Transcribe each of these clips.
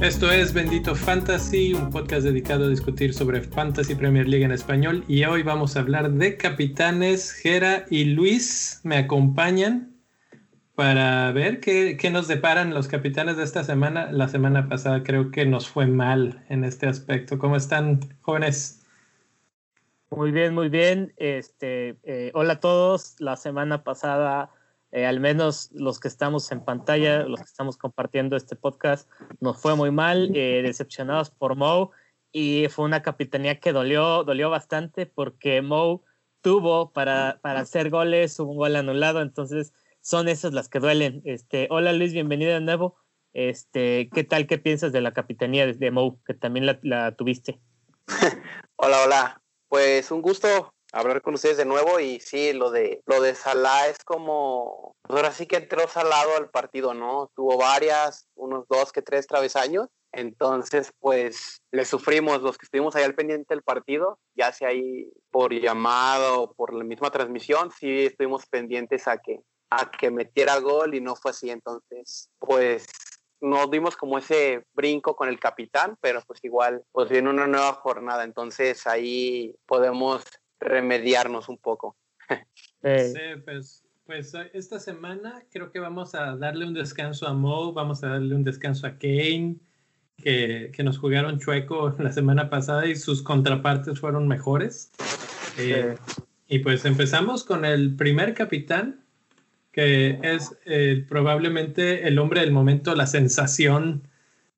Esto es Bendito Fantasy, un podcast dedicado a discutir sobre Fantasy Premier League en español y hoy vamos a hablar de capitanes. Gera y Luis me acompañan para ver qué, qué, nos deparan los capitanes de esta semana. La semana pasada creo que nos fue mal en este aspecto. ¿Cómo están, jóvenes? Muy bien, muy bien. Este, eh, hola a todos. La semana pasada eh, al menos los que estamos en pantalla, los que estamos compartiendo este podcast, nos fue muy mal, eh, decepcionados por Mo y fue una capitanía que dolió, dolió bastante porque Mo tuvo para, para hacer goles, un gol anulado, entonces son esas las que duelen. Este, hola Luis, bienvenido de nuevo. Este, ¿qué tal? ¿Qué piensas de la capitanía de, de Mo, que también la, la tuviste? hola, hola. Pues un gusto hablar con ustedes de nuevo y sí, lo de lo de Salah es como pues ahora sí que entró salado al partido, ¿no? Tuvo varias, unos dos que tres travesaños. Entonces, pues le sufrimos los que estuvimos ahí al pendiente del partido, ya sea ahí por llamado o por la misma transmisión, sí estuvimos pendientes a que a que metiera gol y no fue así. Entonces, pues nos dimos como ese brinco con el capitán, pero pues igual, pues viene una nueva jornada, entonces ahí podemos remediarnos un poco. Sí, pues, pues esta semana creo que vamos a darle un descanso a Mo, vamos a darle un descanso a Kane, que, que nos jugaron chueco la semana pasada y sus contrapartes fueron mejores. Eh, y pues empezamos con el primer capitán, que es eh, probablemente el hombre del momento, la sensación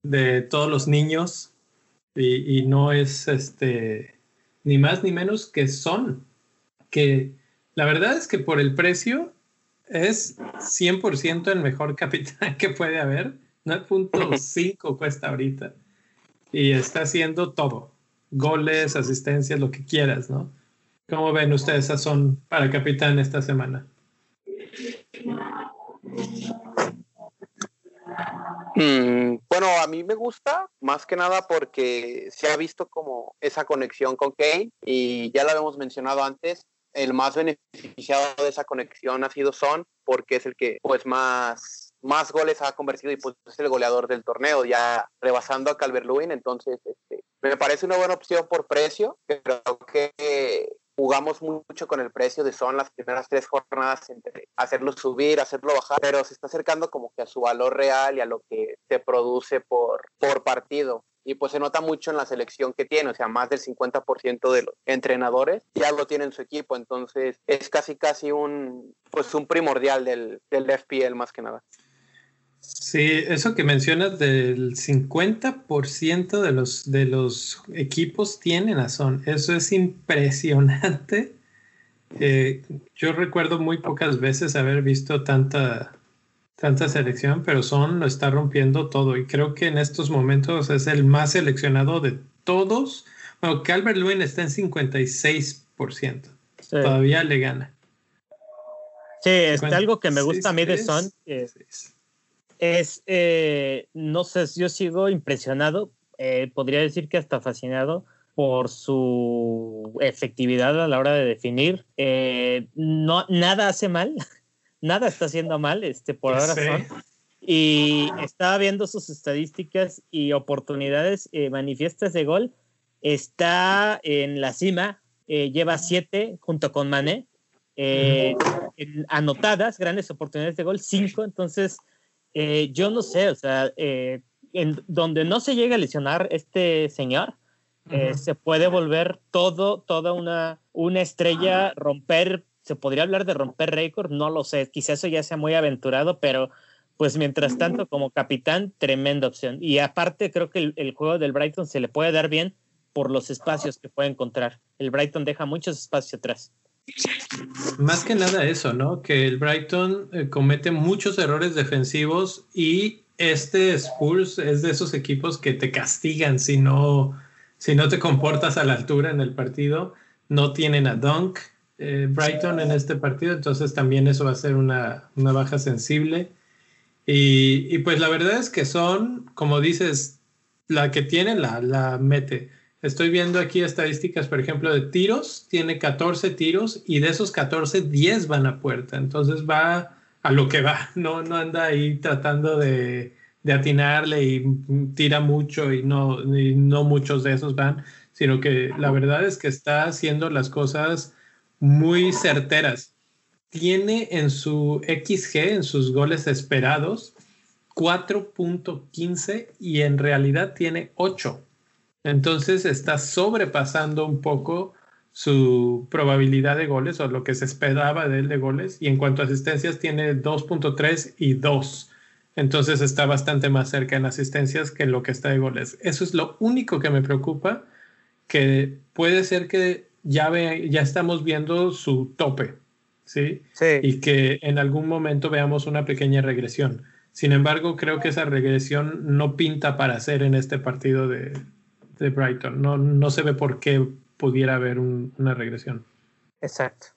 de todos los niños, y, no es este ni más ni menos que Son, que la verdad es que por el precio es 100% el mejor capitán que puede haber. 9.5 cuesta ahorita. Y está haciendo todo. Goles, asistencias, lo que quieras, ¿no? ¿Cómo ven ustedes a Son para capitán esta semana? Mm, bueno, a mí me gusta más que nada porque se ha visto como esa conexión con Kane y ya lo habíamos mencionado antes, el más beneficiado de esa conexión ha sido Son porque es el que pues más más goles ha convertido y pues es el goleador del torneo, ya rebasando a Calvert-Lewin, entonces este, me parece una buena opción por precio, creo que jugamos mucho con el precio de Son las primeras tres jornadas entre hacerlo subir, hacerlo bajar, pero se está acercando como que a su valor real y a lo que se produce por, por partido. Y pues se nota mucho en la selección que tiene, o sea, más del 50% de los entrenadores ya lo tienen en su equipo, entonces es casi casi un, pues un primordial del, del FPL más que nada. Sí, eso que mencionas del 50% de los, de los equipos tienen a Son. Eso es impresionante. Eh, yo recuerdo muy pocas veces haber visto tanta, tanta selección, pero Son lo está rompiendo todo y creo que en estos momentos es el más seleccionado de todos. Bueno, Calvert Lewin está en 56%. Todavía le gana. Sí, es algo que me gusta a mí de Son es, eh, no sé, yo sigo impresionado, eh, podría decir que hasta fascinado por su efectividad a la hora de definir. Eh, no, nada hace mal, nada está haciendo mal, este, por ahora son. Y estaba viendo sus estadísticas y oportunidades manifiestas de gol. Está en la cima, lleva siete junto con Mané. anotadas, grandes oportunidades de gol, cinco. Entonces, eh, yo no sé, o sea, eh, en donde no se llega a lesionar este señor, eh, se puede volver todo, toda una, una estrella, romper, se podría hablar de romper récord, no lo sé, quizás eso ya sea muy aventurado, pero pues mientras tanto como capitán, tremenda opción. Y aparte creo que el, el juego del Brighton se le puede dar bien por los espacios que puede encontrar. El Brighton deja muchos espacios atrás. Más que nada eso, ¿no? Que el Brighton eh, comete muchos errores defensivos y este Spurs es de esos equipos que te castigan si no, si no te comportas a la altura en el partido. No tienen a Dunk eh, Brighton en este partido, entonces también eso va a ser una, una baja sensible. Y, y, pues la verdad es que son, como dices, la que tiene la, la mete. Estoy viendo aquí estadísticas, por ejemplo, de tiros. Tiene 14 tiros y de esos 14, 10 van a puerta. Entonces va a lo que va. No, no anda ahí tratando de, de atinarle y tira mucho y no, y no muchos de esos van, sino que la verdad es que está haciendo las cosas muy certeras. Tiene en su XG, en sus goles esperados, 4.15 y en realidad tiene 8. Entonces está sobrepasando un poco su probabilidad de goles o lo que se esperaba de él de goles. Y en cuanto a asistencias, tiene 2.3 y 2. Entonces está bastante más cerca en asistencias que en lo que está de goles. Eso es lo único que me preocupa, que puede ser que ya, ve, ya estamos viendo su tope, ¿sí? ¿sí? Y que en algún momento veamos una pequeña regresión. Sin embargo, creo que esa regresión no pinta para hacer en este partido de, de Brighton. No, no se ve por qué pudiera haber una regresión. Exacto.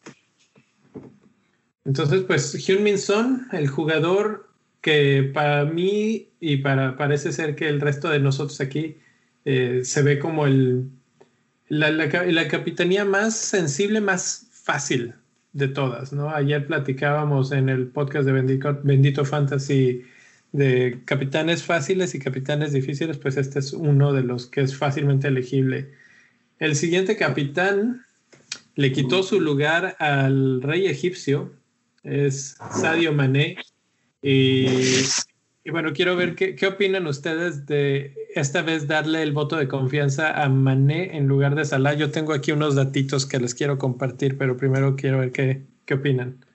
Entonces, pues Hyun-Min Son, el jugador que para mí y para parece ser que el resto de nosotros aquí eh, se ve como el la, la, capitanía más sensible, más fácil de todas, ¿no? Ayer platicábamos en el podcast de Bendito, Bendito Fantasy de capitanes fáciles y capitanes difíciles, pues este es uno de los que es fácilmente elegible. El siguiente capitán le quitó su lugar al rey egipcio, es Sadio Mané. Y, bueno, quiero ver qué, qué, opinan ustedes de esta vez darle el voto de confianza a Mané en lugar de Salah. Yo tengo aquí unos datitos que les quiero compartir, pero primero quiero ver qué, qué opinan.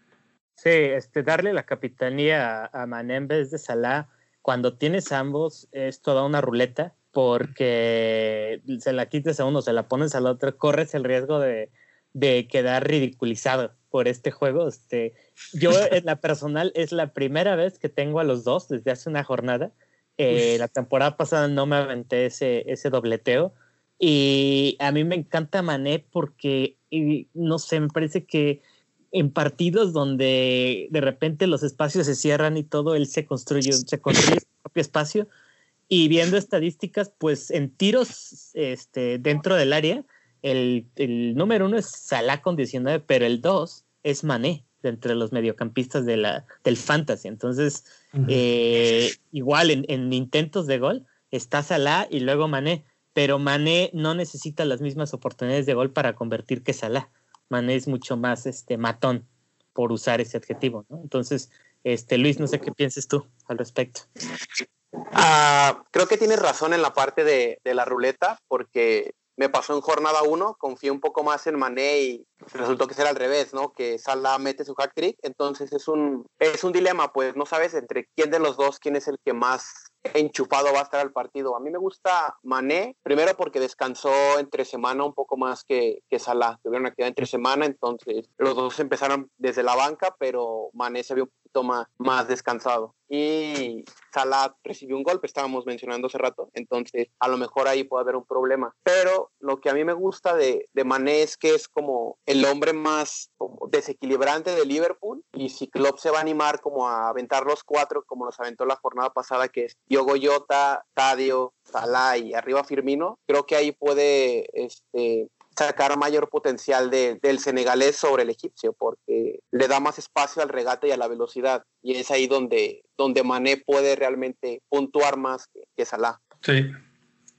Sí, este, darle la capitanía a, Mané en vez de Salah, cuando tienes ambos, es toda una ruleta, porque se la quites a uno, se la pones al otro, corres el riesgo de, de quedar ridiculizado por este juego. Este, yo, en la personal, es la primera vez que tengo a los dos desde hace una jornada. Eh, la temporada pasada no me aventé ese, ese dobleteo. Y a mí me encanta Mané porque, no sé, me parece que en partidos donde de repente los espacios se cierran y todo, él se construye, se construye su propio espacio. Y viendo estadísticas, pues en tiros este, dentro del área, el, el número uno es Salah con 19, pero el dos es Mané entre los mediocampistas de la, del fantasy. Entonces, eh, igual en, en, intentos de gol está Salah y luego Mané, pero Mané no necesita las mismas oportunidades de gol para convertir que Salah. Mané es mucho más este, matón, por usar ese adjetivo, ¿no? Entonces, este, Luis, no sé qué pienses tú al respecto. Ah, creo que tienes razón en la parte de, de la ruleta, porque me pasó en jornada 1, confié un poco más en Mané y resultó que será al revés, ¿no? Que Salah mete su hack trick, entonces es un, es un dilema, pues no sabes entre quién de los dos, quién es el que más enchufado va a estar al partido. A mí me gusta Mané, primero porque descansó entre semana un poco más que, que Salah, tuvieron actividad entre semana, entonces los dos empezaron desde la banca, pero Mané se vio poquito más, más descansado. Y Salah recibió un golpe, estábamos mencionando hace rato, entonces a lo mejor ahí puede haber un problema. Pero lo que a mí me gusta de, de Mané es que es como el hombre más desequilibrante de Liverpool y si Klopp se va a animar como a aventar los cuatro como los aventó la jornada pasada que es Diogo Jota, Tadio, Salah y arriba Firmino, creo que ahí puede este, sacar mayor potencial de, del senegalés sobre el egipcio, porque le da más espacio al regate y a la velocidad. Y es ahí donde, donde Mané puede realmente puntuar más que, que Salah. Sí,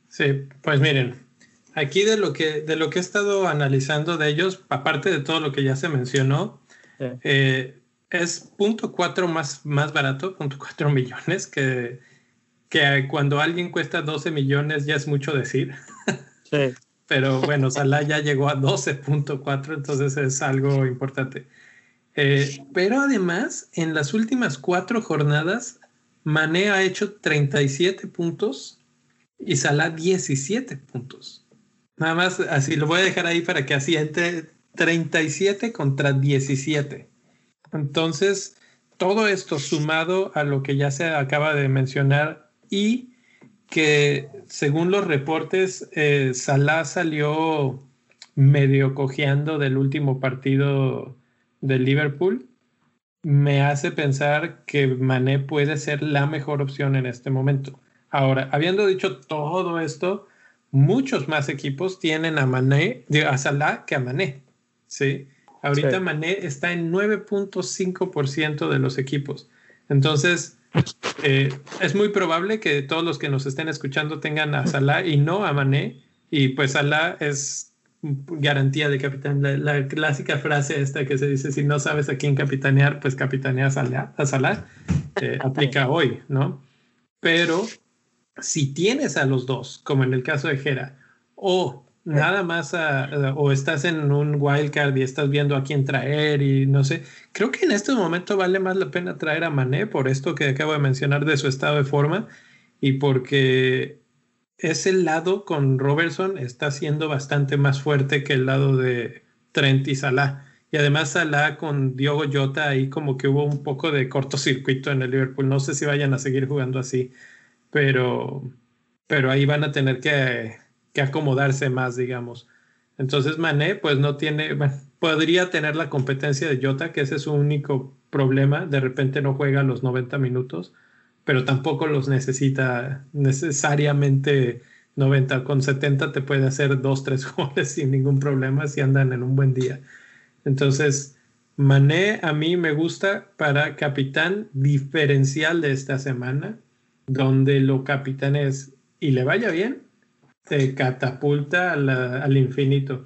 sí, pues miren, aquí de lo, que, de lo que he estado analizando de ellos, aparte de todo lo que ya se mencionó, sí. eh, es punto cuatro más, más barato, punto cuatro millones, que, que cuando alguien cuesta 12 millones ya es mucho decir. Sí pero bueno, Salah ya llegó a 12.4, entonces es algo importante. Eh, pero además, en las últimas cuatro jornadas, Mané ha hecho 37 puntos y Salah 17 puntos. Nada más, así lo voy a dejar ahí para que así entre 37 contra 17. Entonces, todo esto sumado a lo que ya se acaba de mencionar y que según los reportes, eh, Salah salió medio cojeando del último partido de Liverpool, me hace pensar que Mané puede ser la mejor opción en este momento. Ahora, habiendo dicho todo esto, muchos más equipos tienen a Mané, a Salah que a Mané. ¿sí? Ahorita Mané está en 9.5% de los equipos. Entonces, eh, es muy probable que todos los que nos estén escuchando tengan a Salah y no a Mané. Y pues Salah es garantía de capitán. La, clásica frase esta que se dice, si no sabes a quién capitanear, pues capitanea a Salah, a Salah eh, aplica hoy, ¿no? Pero si tienes a los dos, como en el caso de Jera, o nada más o estás en un wildcard y estás viendo a quién traer y no sé, creo que en este momento vale más la pena traer a Mané por esto que acabo de mencionar de su estado de forma y porque ese lado con Robertson está siendo bastante más fuerte que el lado de Trent y Salah. Y además Salah con Diogo Jota ahí como que hubo un poco de cortocircuito en el Liverpool. No sé si vayan a seguir jugando así pero, pero ahí van a tener que, que acomodarse más, digamos. Entonces Mané, pues no tiene, podría tener la competencia de Jota, que ese es su único problema. De repente no juega los 90 minutos, pero tampoco los necesita necesariamente 90. Con 70 te puede hacer dos, tres goles sin ningún problema si andan en un buen día. Entonces, Mané a mí me gusta para capitán diferencial de esta semana donde lo capitanes y le vaya bien, te catapulta al, infinito.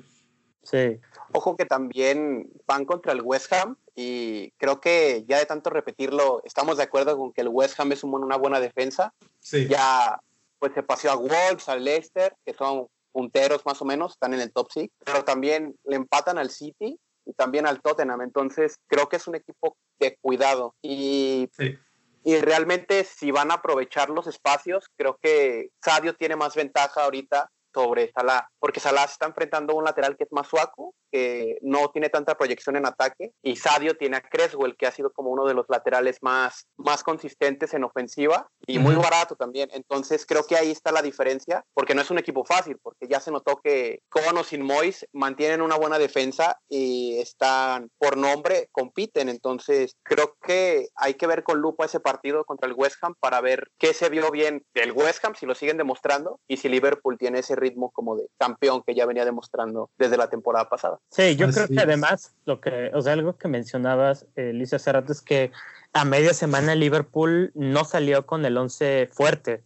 Sí. Ojo que también van contra el West Ham y creo que ya de tanto repetirlo, estamos de acuerdo con que el West Ham es una buena defensa. Sí. Ya pues se paseó a Wolves, al Leicester, que son punteros más o menos, están en el top 6, pero también le empatan al City y también al Tottenham. Entonces creo que es un equipo de cuidado. Y sí y realmente si van a aprovechar los espacios, creo que Sadio tiene más ventaja ahorita sobre Salah, porque Salah se está enfrentando a un lateral que es más suaco, que no tiene tanta proyección en ataque, y Sadio tiene a Creswell, que ha sido como uno de los laterales más, más consistentes en ofensiva y muy barato también. Entonces creo que ahí está la diferencia, porque no es un equipo fácil, porque ya se notó que Cono sin Mois mantienen una buena defensa y están por nombre, compiten. Entonces creo que hay que ver con lupa ese partido contra el West Ham para ver qué se vio bien del West Ham, si lo siguen demostrando, y si Liverpool tiene ese ritmo como de campeón que ya venía demostrando desde la temporada pasada. Sí, yo creo que además, lo que, o sea, algo que mencionabas, eh, Lisa, hace rato es que a media semana Liverpool no salió con el 11 fuerte.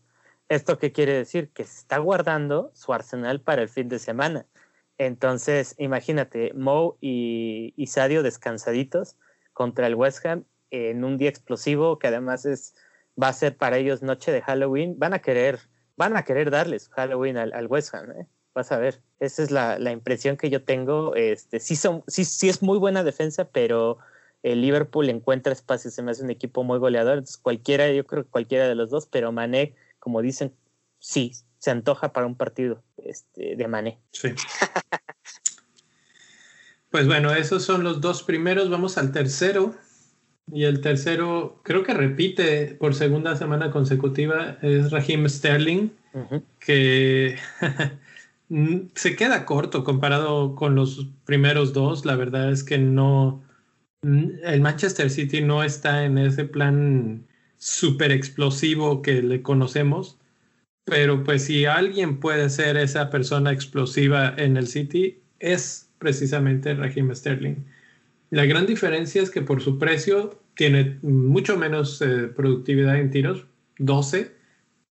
¿Esto qué quiere decir? Que se está guardando su arsenal para el fin de semana. Entonces, imagínate, Mo y, y Sadio descansaditos contra el West Ham en un día explosivo que además es va a ser para ellos noche de Halloween. Van a querer van a querer darles Halloween al, West Ham, ¿eh? Vas a ver. Esa es la, impresión que yo tengo. Este, sí, son, sí, sí es muy buena defensa, pero el Liverpool encuentra espacios, se me hace un equipo muy goleador. Entonces, cualquiera, yo creo que cualquiera de los dos, pero Mané, como dicen, sí, se antoja para un partido este, de Mané. Sí. pues bueno, esos son los dos primeros. Vamos al tercero. Y el tercero, creo que repite por segunda semana consecutiva, es Raheem Sterling, que se queda corto comparado con los primeros dos. La verdad es que no, el Manchester City no está en ese plan súper explosivo que le conocemos. Pero pues si alguien puede ser esa persona explosiva en el City, es precisamente Raheem Sterling. La gran diferencia es que por su precio tiene mucho menos eh, productividad en tiros, 12,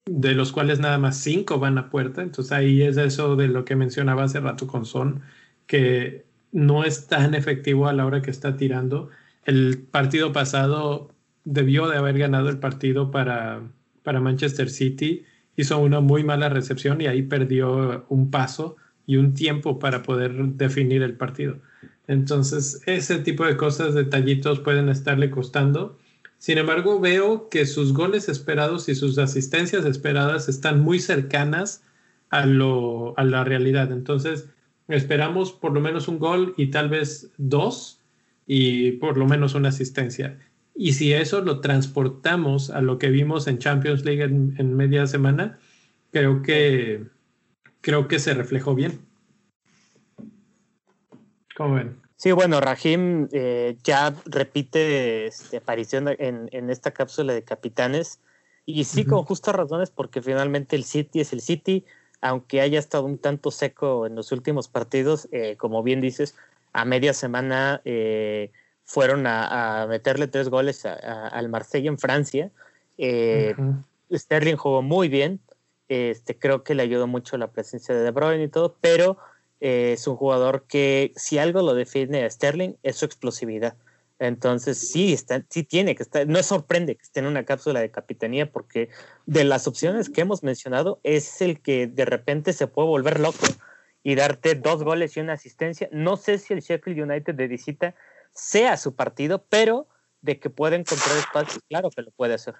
de los cuales nada más 5 van a puerta. Entonces ahí es eso de lo que mencionaba hace rato con Son, que no es tan efectivo a la hora que está tirando. El partido pasado debió de haber ganado el partido para, para Manchester City. Hizo una muy mala recepción y ahí perdió un paso y un tiempo para poder definir el partido. Entonces, ese tipo de cosas, detallitos pueden estarle costando. Sin embargo, veo que sus goles esperados y sus asistencias esperadas están muy cercanas a, lo, a la realidad. Entonces, esperamos por lo menos un gol y tal vez dos y por lo menos una asistencia. Y si eso lo transportamos a lo que vimos en Champions League en, en media semana, creo que, creo que se reflejó bien. ¿Cómo ven? Sí, bueno, Rahim eh, ya repite este, aparición en, esta cápsula de capitanes. Y sí, con justas razones, porque finalmente el City es el City, aunque haya estado un tanto seco en los últimos partidos, eh, como bien dices, a media semana eh, fueron a, meterle tres goles al Marsella en Francia. Sterling jugó muy bien, este, creo que le ayudó mucho la presencia de De Bruyne y todo, pero es un jugador que si algo lo define a Sterling es su explosividad. Entonces sí, está, sí tiene que estar, no sorprende que esté en una cápsula de capitanía porque de las opciones que hemos mencionado es el que de repente se puede volver loco y darte dos goles y una asistencia. No sé si el Sheffield United de visita sea su partido, pero de que puede encontrar espacio, claro que lo puede hacer.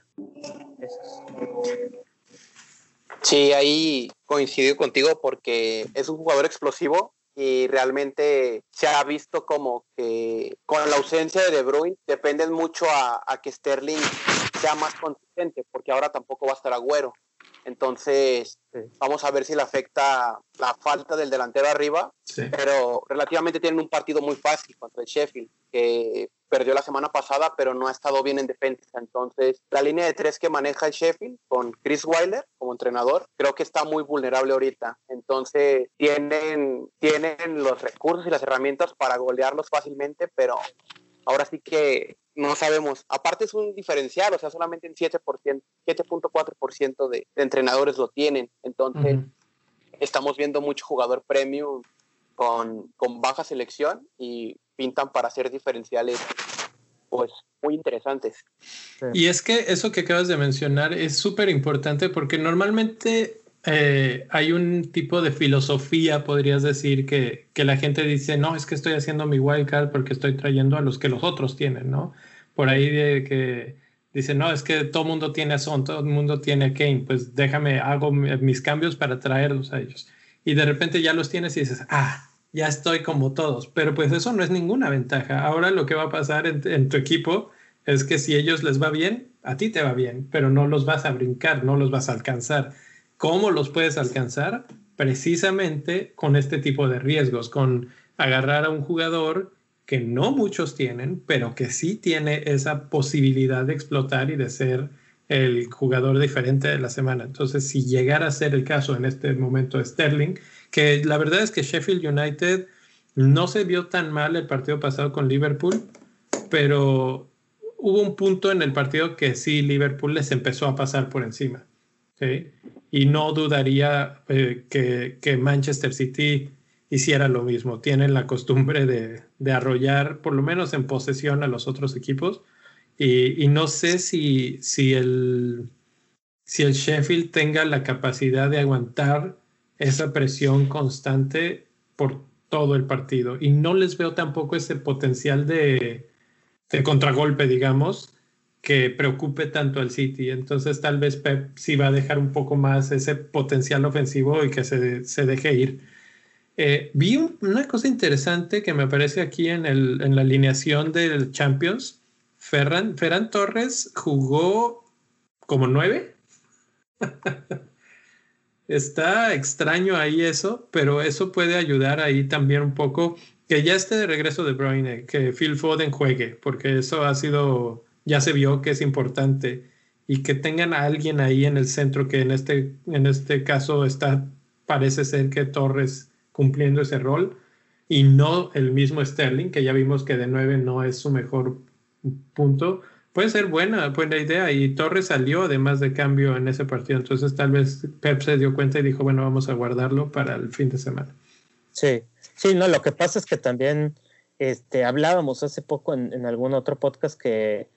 Sí, ahí coincido contigo porque es un jugador explosivo y realmente se ha visto como que con la ausencia de De Bruyne dependen mucho a, que Sterling sea más consistente, porque ahora tampoco va a estar Agüero. Entonces, vamos a ver si le afecta la falta del delantero arriba, pero relativamente tienen un partido muy fácil contra el Sheffield, que perdió la semana pasada, pero no ha estado bien en defensa. Entonces, la línea de tres que maneja el Sheffield con Chris Weiler como entrenador, creo que está muy vulnerable ahorita. Entonces, tienen, tienen los recursos y las herramientas para golearlos fácilmente, pero ahora sí que no sabemos. Aparte es un diferencial, o sea, solamente en 7%, 7.4% de, de entrenadores lo tienen. Entonces, estamos viendo mucho jugador premium con, con baja selección y pintan para ser diferenciales pues muy interesantes. Y es que eso que acabas de mencionar es súper importante porque normalmente eh, hay un tipo de filosofía, podrías decir, que, que, la gente dice, no, es que estoy haciendo mi wildcard porque estoy trayendo a los que los otros tienen, ¿no? Por ahí de que dice, no, es que todo mundo tiene a Son, todo el mundo tiene a Kane, pues déjame, hago mis cambios para traerlos a ellos. Y de repente ya los tienes y dices, ah, ya estoy como todos, pero pues eso no es ninguna ventaja. Ahora lo que va a pasar en, en tu equipo es que si ellos les va bien, a ti te va bien, pero no los vas a brincar, no los vas a alcanzar. ¿Cómo los puedes alcanzar? Precisamente con este tipo de riesgos, con agarrar a un jugador que no muchos tienen, pero que sí tiene esa posibilidad de explotar y de ser el jugador diferente de la semana. Entonces, si llegara a ser el caso en este momento de Sterling, que la verdad es que Sheffield United no se vio tan mal el partido pasado con Liverpool, pero hubo un punto en el partido que sí, Liverpool les empezó a pasar por encima. Y no dudaría eh, que, Manchester City hiciera lo mismo. Tienen la costumbre de, arrollar, por lo menos en posesión, a los otros equipos. Y, no sé si, si, el, si el Sheffield tenga la capacidad de aguantar esa presión constante por todo el partido. Y no les veo tampoco ese potencial de, de contragolpe, digamos, que preocupe tanto al City. Entonces tal vez Pep sí va a dejar un poco más ese potencial ofensivo y que se, se deje ir. Eh, vi una cosa interesante que me aparece aquí en, el, en la alineación del Champions. Ferran, Ferran Torres jugó como nueve. Está extraño ahí eso, pero eso puede ayudar ahí también un poco que ya esté de regreso de Bruyne, que Phil Foden juegue, porque eso ha sido ya se vio que es importante y que tengan a alguien ahí en el centro que en este, en este caso está, parece ser que Torres cumpliendo ese rol y no el mismo Sterling, que ya vimos que de nueve no es su mejor punto. Puede ser buena, buena idea y Torres salió además de cambio en ese partido, entonces tal vez Pep se dio cuenta y dijo, bueno, vamos a guardarlo para el fin de semana. Sí, sí, no, lo que pasa es que también este, hablábamos hace poco en algún otro podcast que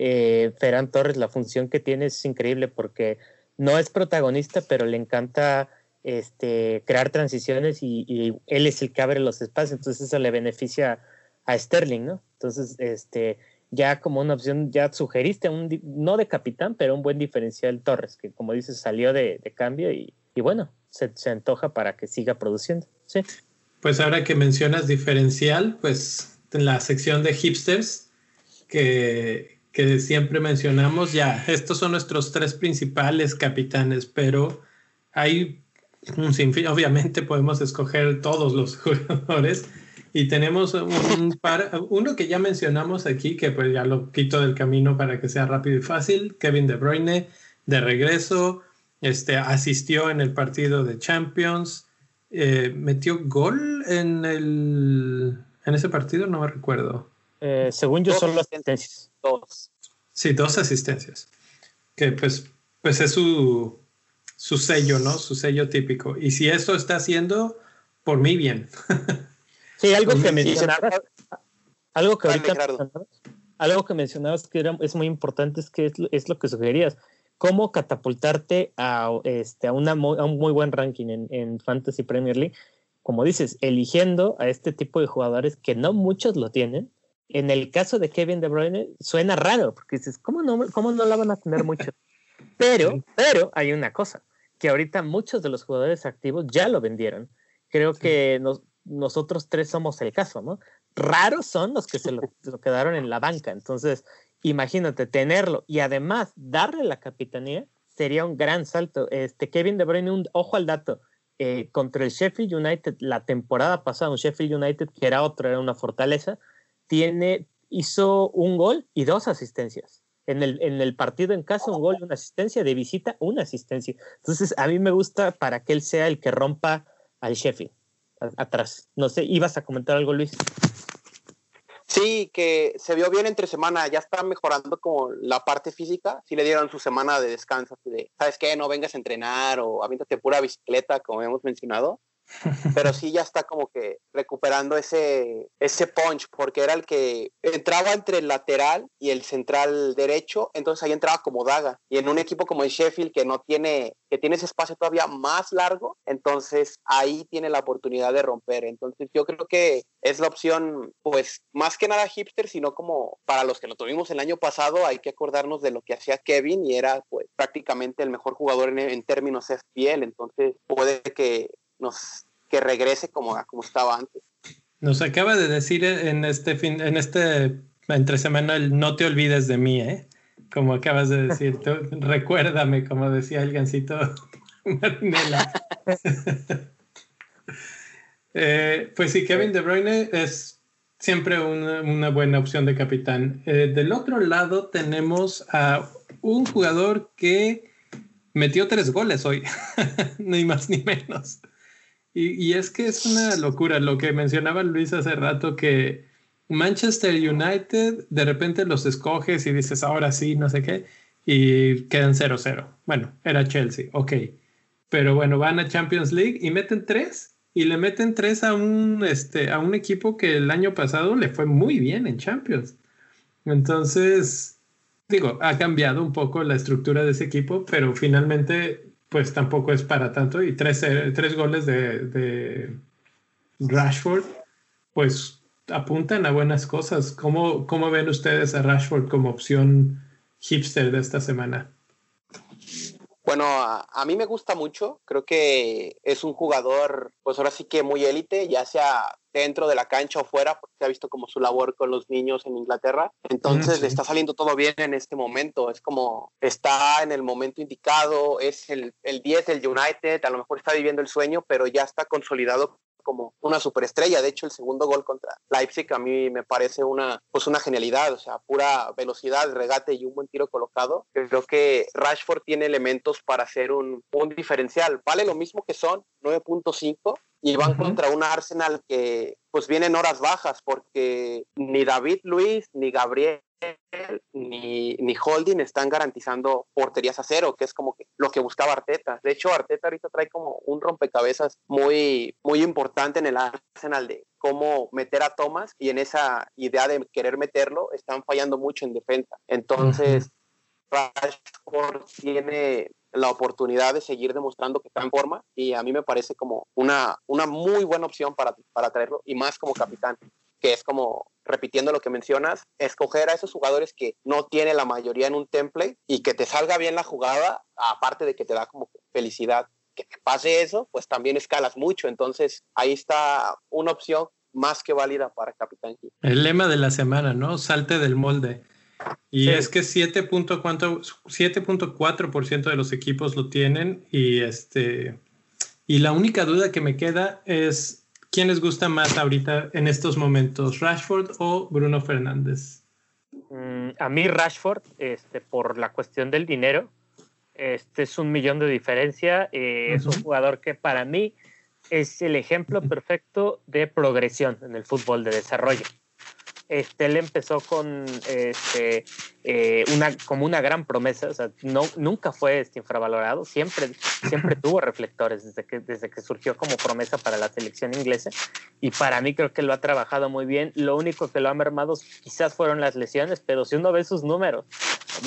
eh, Ferran Torres, la función que tiene es increíble porque no es protagonista, pero le encanta este, crear transiciones y, él es el que abre los espacios, entonces eso le beneficia a Sterling, ¿no? Entonces, este, ya como una opción, ya sugeriste, un, no de capitán, pero un buen diferencial Torres, que como dices, salió de, cambio y, bueno, se, se, antoja para que siga produciendo, ¿sí? Pues ahora que mencionas diferencial, pues en la sección de hipsters, que, que siempre mencionamos, ya, estos son nuestros tres principales capitanes, pero hay un sinfín, obviamente podemos escoger todos los jugadores y tenemos un par, uno que ya mencionamos aquí, que pues ya lo quito del camino para que sea rápido y fácil, Kevin De Bruyne, de regreso, este, asistió en el partido de Champions, eh, metió gol en, el, en ese partido, no me recuerdo. Eh, según yo, son las asistencias. Dos. Sí, dos asistencias. Que pues, pues es su, su sello, ¿no? Su sello típico. Y si eso está haciendo, por mí bien. sí, algo que mencionabas, algo que ahorita algo que mencionabas que era, es muy importante es que es, es lo que sugerías cómo catapultarte a, este, a, una, a un muy buen ranking en, en, Fantasy Premier League. Como dices, eligiendo a este tipo de jugadores que no muchos lo tienen. En el caso de Kevin De Bruyne, suena raro, porque dices, ¿cómo no, cómo no la van a tener muchos? Pero, pero hay una cosa, que ahorita muchos de los jugadores activos ya lo vendieron. Creo que nos, nosotros tres somos el caso, ¿no? Raros son los que se lo, lo quedaron en la banca. Entonces, imagínate tenerlo y además darle la capitanía sería un gran salto. Este Kevin De Bruyne, un ojo al dato, eh, contra el Sheffield United la temporada pasada, un Sheffield United que era otro, era una fortaleza, tiene, hizo un gol y dos asistencias. En el, en el partido en casa, un gol y una asistencia, de visita, una asistencia. Entonces, a mí me gusta para que él sea el que rompa al Sheffield atrás. No sé, ¿ibas a comentar algo, Luis? Sí, que se vio bien entre semana, ya está mejorando como la parte física, sí le dieron su semana de descanso, de, ¿sabes qué? No vengas a entrenar o avíntate pura bicicleta, como hemos mencionado, pero sí ya está como que recuperando ese, ese punch, porque era el que entraba entre el lateral y el central derecho, entonces ahí entraba como daga. Y en un equipo como el Sheffield, que no tiene, que tiene ese espacio todavía más largo, entonces ahí tiene la oportunidad de romper. Entonces yo creo que es la opción, pues más que nada hipster, sino como para los que lo tuvimos el año pasado, hay que acordarnos de lo que hacía Kevin y era pues prácticamente el mejor jugador en, en términos FPL, entonces puede que nos, que regrese como, como estaba antes. Nos acaba de decir en este fin, en este entre semana el no te olvides de mí, ¿eh? Como acabas de decir, recuérdame, como decía el gancito Marinela. Eh, pues sí, Kevin De Bruyne es siempre una, buena opción de capitán. Eh, del otro lado tenemos a un jugador que metió tres goles hoy, ni más ni menos. Y, es que es una locura lo que mencionaba Luis hace rato, que Manchester United de repente los escoges y dices, ahora sí, no sé qué, y quedan 0-0. Bueno, era Chelsea, ok. Pero bueno, van a Champions League y meten tres y le meten tres a un, este, a un equipo que el año pasado le fue muy bien en Champions. Entonces, digo, ha cambiado un poco la estructura de ese equipo, pero finalmente pues tampoco es para tanto. Y tres, eh, tres goles de, de, Rashford, pues apuntan a buenas cosas. ¿Cómo, ¿Cómo ven ustedes a Rashford como opción hipster de esta semana? Bueno, a, mí me gusta mucho. Creo que es un jugador, pues ahora sí que muy élite, ya sea dentro de la cancha o fuera, porque se ha visto como su labor con los niños en Inglaterra. Entonces le está saliendo todo bien en este momento. Es como está en el momento indicado, es el, el 10 del United, a lo mejor está viviendo el sueño, pero ya está consolidado como una superestrella. De hecho, el segundo gol contra Leipzig a mí me parece una, pues una genialidad, o sea, pura velocidad, regate y un buen tiro colocado. Creo que Rashford tiene elementos para hacer un, un diferencial. Vale lo mismo que son 9.5 y van contra un Arsenal que pues viene en horas bajas porque ni David Luis ni Gabriel ni, ni Holding están garantizando porterías a cero, que es como que lo que buscaba Arteta. De hecho, Arteta ahorita trae como un rompecabezas muy, muy importante en el Arsenal de cómo meter a Thomas y en esa idea de querer meterlo están fallando mucho en defensa. Entonces, Rashford tiene la oportunidad de seguir demostrando que está en forma y a mí me parece como una, una muy buena opción para, para traerlo y más como capitán, que es como, repitiendo lo que mencionas, escoger a esos jugadores que no tiene la mayoría en un template y que te salga bien la jugada, aparte de que te da como felicidad. Que te pase eso, pues también escalas mucho. Entonces ahí está una opción más que válida para Capitán El lema de la semana, ¿no? Salte del molde. Y es que 7.4% de los equipos lo tienen y este y la única duda que me queda es quién les gusta más ahorita en estos momentos, Rashford o Bruno Fernández. Mm, a mí Rashford, este, por la cuestión del dinero, Este es un millón de diferencia. Eh, es un jugador que para mí es el ejemplo perfecto de progresión en el fútbol de desarrollo. Este, él empezó con este, eh, una, como una gran promesa, o sea, no, nunca fue este, infravalorado, siempre, siempre tuvo reflectores desde que, desde que surgió como promesa para la selección inglesa y para mí creo que lo ha trabajado muy bien. Lo único que lo ha mermado quizás fueron las lesiones, pero si uno ve sus números,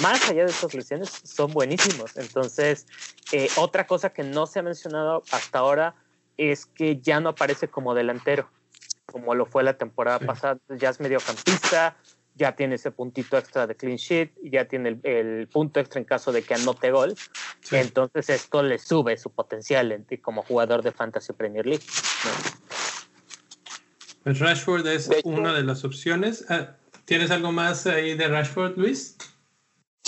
más allá de esas lesiones, son buenísimos. Entonces, eh, otra cosa que no se ha mencionado hasta ahora es que ya no aparece como delantero, como lo fue la temporada pasada. Ya es mediocampista, ya tiene ese puntito extra de clean sheet, ya tiene el, punto extra en caso de que anote gol. Entonces esto le sube su potencial como jugador de Fantasy Premier League. Pues Rashford es una de las opciones. Ah, ¿Tienes algo más ahí de Rashford, Luis?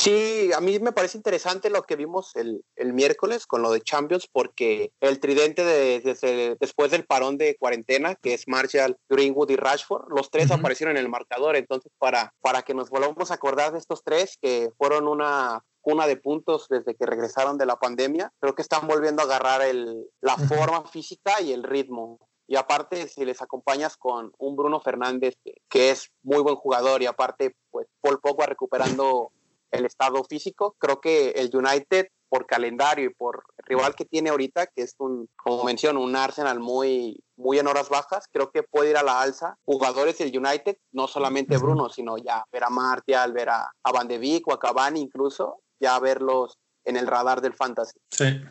Sí, a mí me parece interesante lo que vimos el, miércoles con lo de Champions, porque el tridente de, después del parón de cuarentena, que es Marshall, Greenwood y Rashford, los tres aparecieron en el marcador. Entonces, para, para que nos volvamos a acordar de estos tres, que fueron una cuna de puntos desde que regresaron de la pandemia, creo que están volviendo a agarrar el, la forma física y el ritmo. Y aparte, si les acompañas con un Bruno Fernández, que, que es muy buen jugador, y aparte, pues Paul Pogba recuperando el estado físico. Creo que el United, por calendario y por rival que tiene ahorita, que es un, como menciono, un Arsenal muy, muy en horas bajas, creo que puede ir a la alza. Jugadores del United, no solamente Bruno, sino ya ver a Martial, ver a, a Van de Beek o a Cavani incluso, ya verlos en el radar del fantasy. Sí.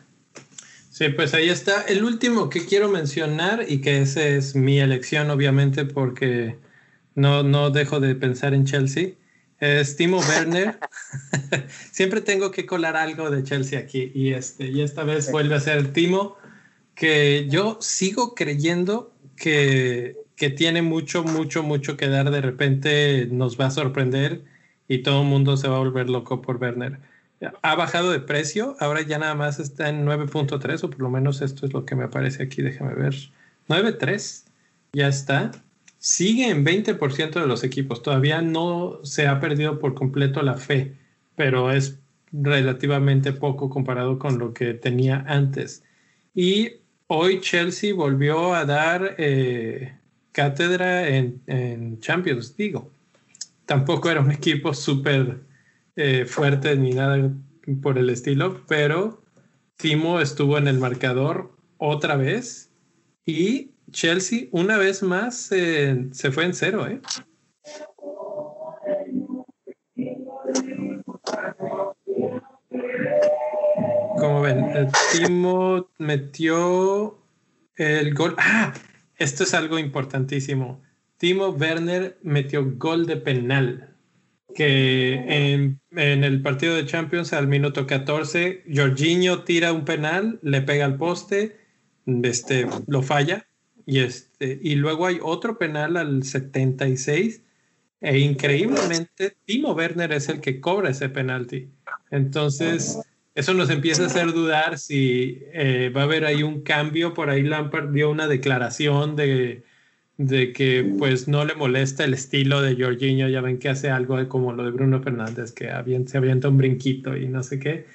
Sí, pues ahí está. El último que quiero mencionar y que ese es mi elección, obviamente, porque no, no dejo de pensar en Chelsea es Timo Werner. Siempre tengo que colar algo de Chelsea aquí y, este, y esta vez vuelve a ser Timo, que yo sigo creyendo que, que tiene mucho, mucho, mucho que dar. De repente nos va a sorprender y todo el mundo se va a volver loco por Werner. Ha bajado de precio, ahora ya nada más está en 9.3 o por lo menos esto es lo que me aparece aquí, déjame ver. 9.3, ya está sigue en 20% de los equipos. Todavía no se ha perdido por completo la fe, pero es relativamente poco comparado con lo que tenía antes. Y hoy Chelsea volvió a dar eh, cátedra en, Champions, digo. Tampoco era un equipo súper eh, fuerte ni nada por el estilo, pero Timo estuvo en el marcador otra vez y Chelsea una vez más se fue en cero, ¿eh? Como ven, Timo metió el gol. ¡Ah! Esto es algo importantísimo. Timo Werner metió gol de penal. Que en, en, el partido de Champions al minuto 14, Jorginho tira un penal, le pega al poste, este, lo falla y, este, y luego hay otro penal al 76 e increíblemente Timo Werner es el que cobra ese penalti. Entonces, eso nos empieza a hacer dudar si eh, va a haber ahí un cambio. Por ahí Lampard dio una declaración de, de que pues no le molesta el estilo de Jorginho. Ya ven que hace algo como lo de Bruno Fernández, que se avienta un brinquito y no sé qué.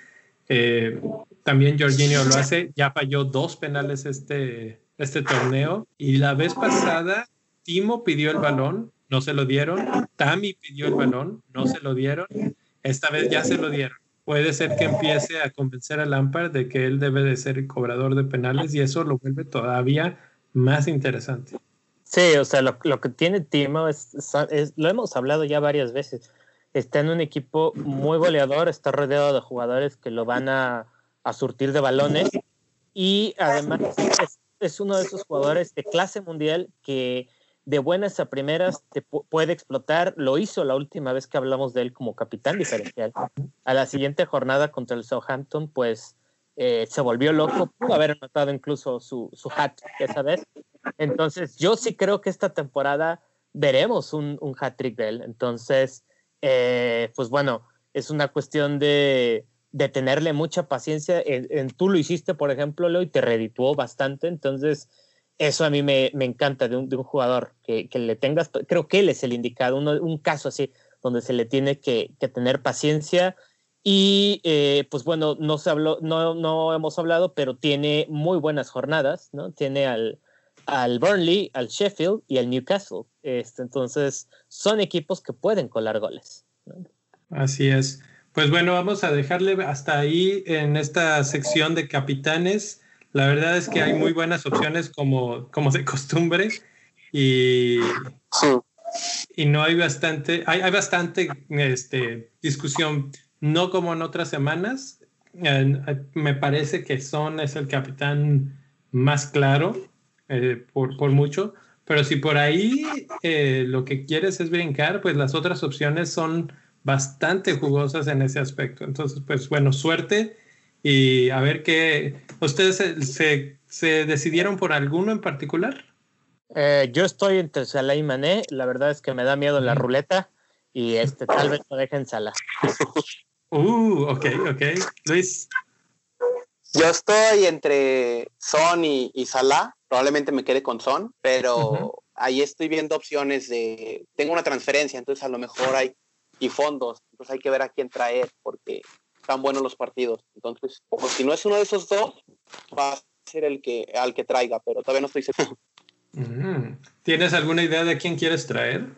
Eh, también Jorginho lo hace. Ya falló dos penales este, este torneo. Y la vez pasada, Timo pidió el balón, no se lo dieron. Tami pidió el balón, no se lo dieron. Esta vez ya se lo dieron. Puede ser que empiece a convencer a Lampard de que él debe de ser el cobrador de penales y eso lo vuelve todavía más interesante. Sí, o sea, lo, que tiene Timo es, lo hemos hablado ya varias veces. Está en un equipo muy goleador, está rodeado de jugadores que lo van a, a surtir de balones y además es, es uno de esos jugadores de clase mundial que de buenas a primeras te puede explotar. Lo hizo la última vez que hablamos de él como capitán diferencial. A la siguiente jornada contra el Southampton, pues eh, se volvió loco. Pudo haber anotado incluso su, su hat esa vez. Entonces, yo sí creo que esta temporada veremos un, un hat-trick de él. Entonces, eh, pues bueno, es una cuestión de, de tenerle mucha paciencia. En, tú lo hiciste, por ejemplo, Leo, y te redituó bastante. Entonces, eso a mí me, me encanta de un, de un jugador, que, que, le tengas, creo que él es el indicado, un caso así, donde se le tiene que, que, tener paciencia. Y eh, pues bueno, no, se habló, no, no hemos hablado, pero tiene muy buenas jornadas, ¿no? Tiene al, al Burnley, al Sheffield y al Newcastle. Este, entonces, son equipos que pueden colar goles. Así es. Pues bueno, vamos a dejarle hasta ahí en esta sección de capitanes. La verdad es que hay muy buenas opciones como, como de costumbre y, y no hay bastante, hay, hay bastante este, discusión, no como en otras semanas. me parece que Son es el capitán más claro eh, por, por, mucho, pero si por ahí eh, lo que quieres es brincar, pues las otras opciones son bastante jugosas en ese aspecto. Entonces, pues bueno, suerte y a ver qué. ¿Ustedes se, se, decidieron por alguno en particular? Eh, yo estoy entre Salah y Mané. La verdad es que me da miedo la ruleta y este tal vez lo dejen Salah. Uh, ok, ok. Luis. Yo estoy entre Son y, y Salah. Probablemente me quede con Son, pero ahí estoy viendo opciones de. Tengo una transferencia, entonces a lo mejor hay. Y fondos, entonces hay que ver a quién traer, porque están buenos los partidos. Entonces, si no es uno de esos dos, va a ser el que al que traiga, pero todavía no estoy seguro. ¿Tienes alguna idea de quién quieres traer?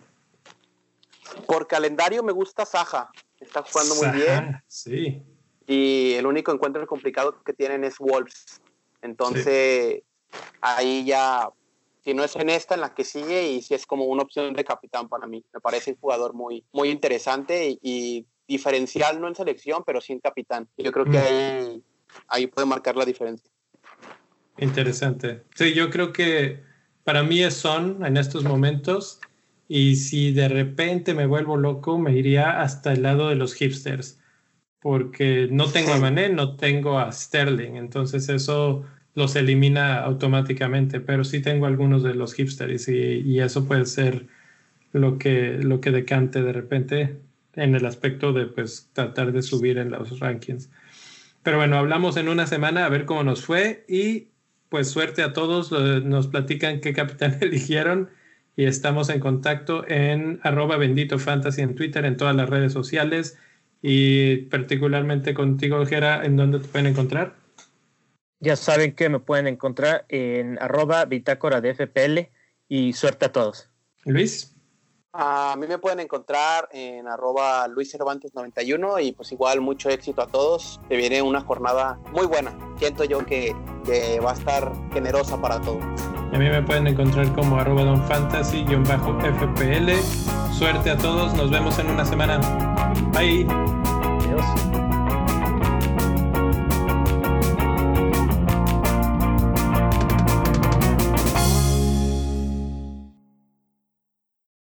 Por calendario me gusta Saja. Está jugando muy bien. Sí. Y el único encuentro complicado que tienen es Wolves. Entonces, ahí ya, si no es en esta, en la que sigue, y si es como una opción de capitán para mí. Me parece un jugador muy, muy interesante y, diferencial, no en selección, pero sí en capitán. Yo creo que ahí, ahí puede marcar la diferencia. Interesante. Sí, yo creo que para mí es Son en estos momentos. Y si de repente me vuelvo loco, me iría hasta el lado de los hipsters. Porque no tengo a Mané, no tengo a Sterling. Entonces eso los elimina automáticamente. Pero sí tengo algunos de los hipsters y, eso puede ser lo que, lo que decante de repente en el aspecto de pues tratar de subir en los rankings. Pero bueno, hablamos en una semana a ver cómo nos fue y pues suerte a todos. Nos platican qué capitán eligieron y estamos en contacto en arroba bendito fantasy en Twitter, en todas las redes sociales y particularmente contigo, Jera, ¿en dónde te pueden encontrar? Ya saben que me pueden encontrar en arroba bitácora de FPL y suerte a todos. Luis. A mí me pueden encontrar en arroba Luis 91 y pues igual mucho éxito a todos. Se viene una jornada muy buena. Siento yo que, que va a estar generosa para todos. A mí me pueden encontrar como arroba Don Fantasy-FPL. Suerte a todos, nos vemos en una semana. Bye. Adiós.